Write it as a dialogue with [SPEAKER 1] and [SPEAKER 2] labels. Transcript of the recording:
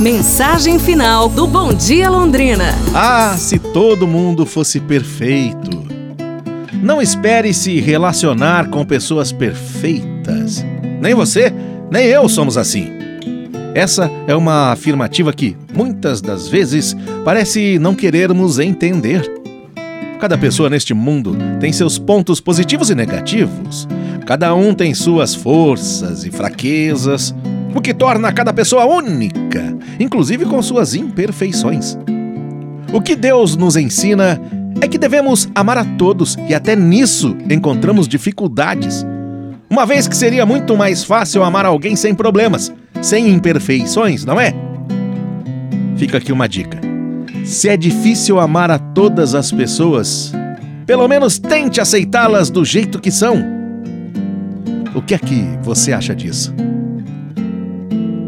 [SPEAKER 1] Mensagem final do Bom Dia Londrina.
[SPEAKER 2] Ah, se todo mundo fosse perfeito. Não espere se relacionar com pessoas perfeitas. Nem você, nem eu somos assim. Essa é uma afirmativa que, muitas das vezes, parece não querermos entender. Cada pessoa neste mundo tem seus pontos positivos e negativos. Cada um tem suas forças e fraquezas, o que torna cada pessoa única, inclusive com suas imperfeições. O que Deus nos ensina é que devemos amar a todos e até nisso encontramos dificuldades. Uma vez que seria muito mais fácil amar alguém sem problemas, sem imperfeições, não é? Fica aqui uma dica. Se é difícil amar a todas as pessoas, pelo menos tente aceitá-las do jeito que são. O que é que você acha disso?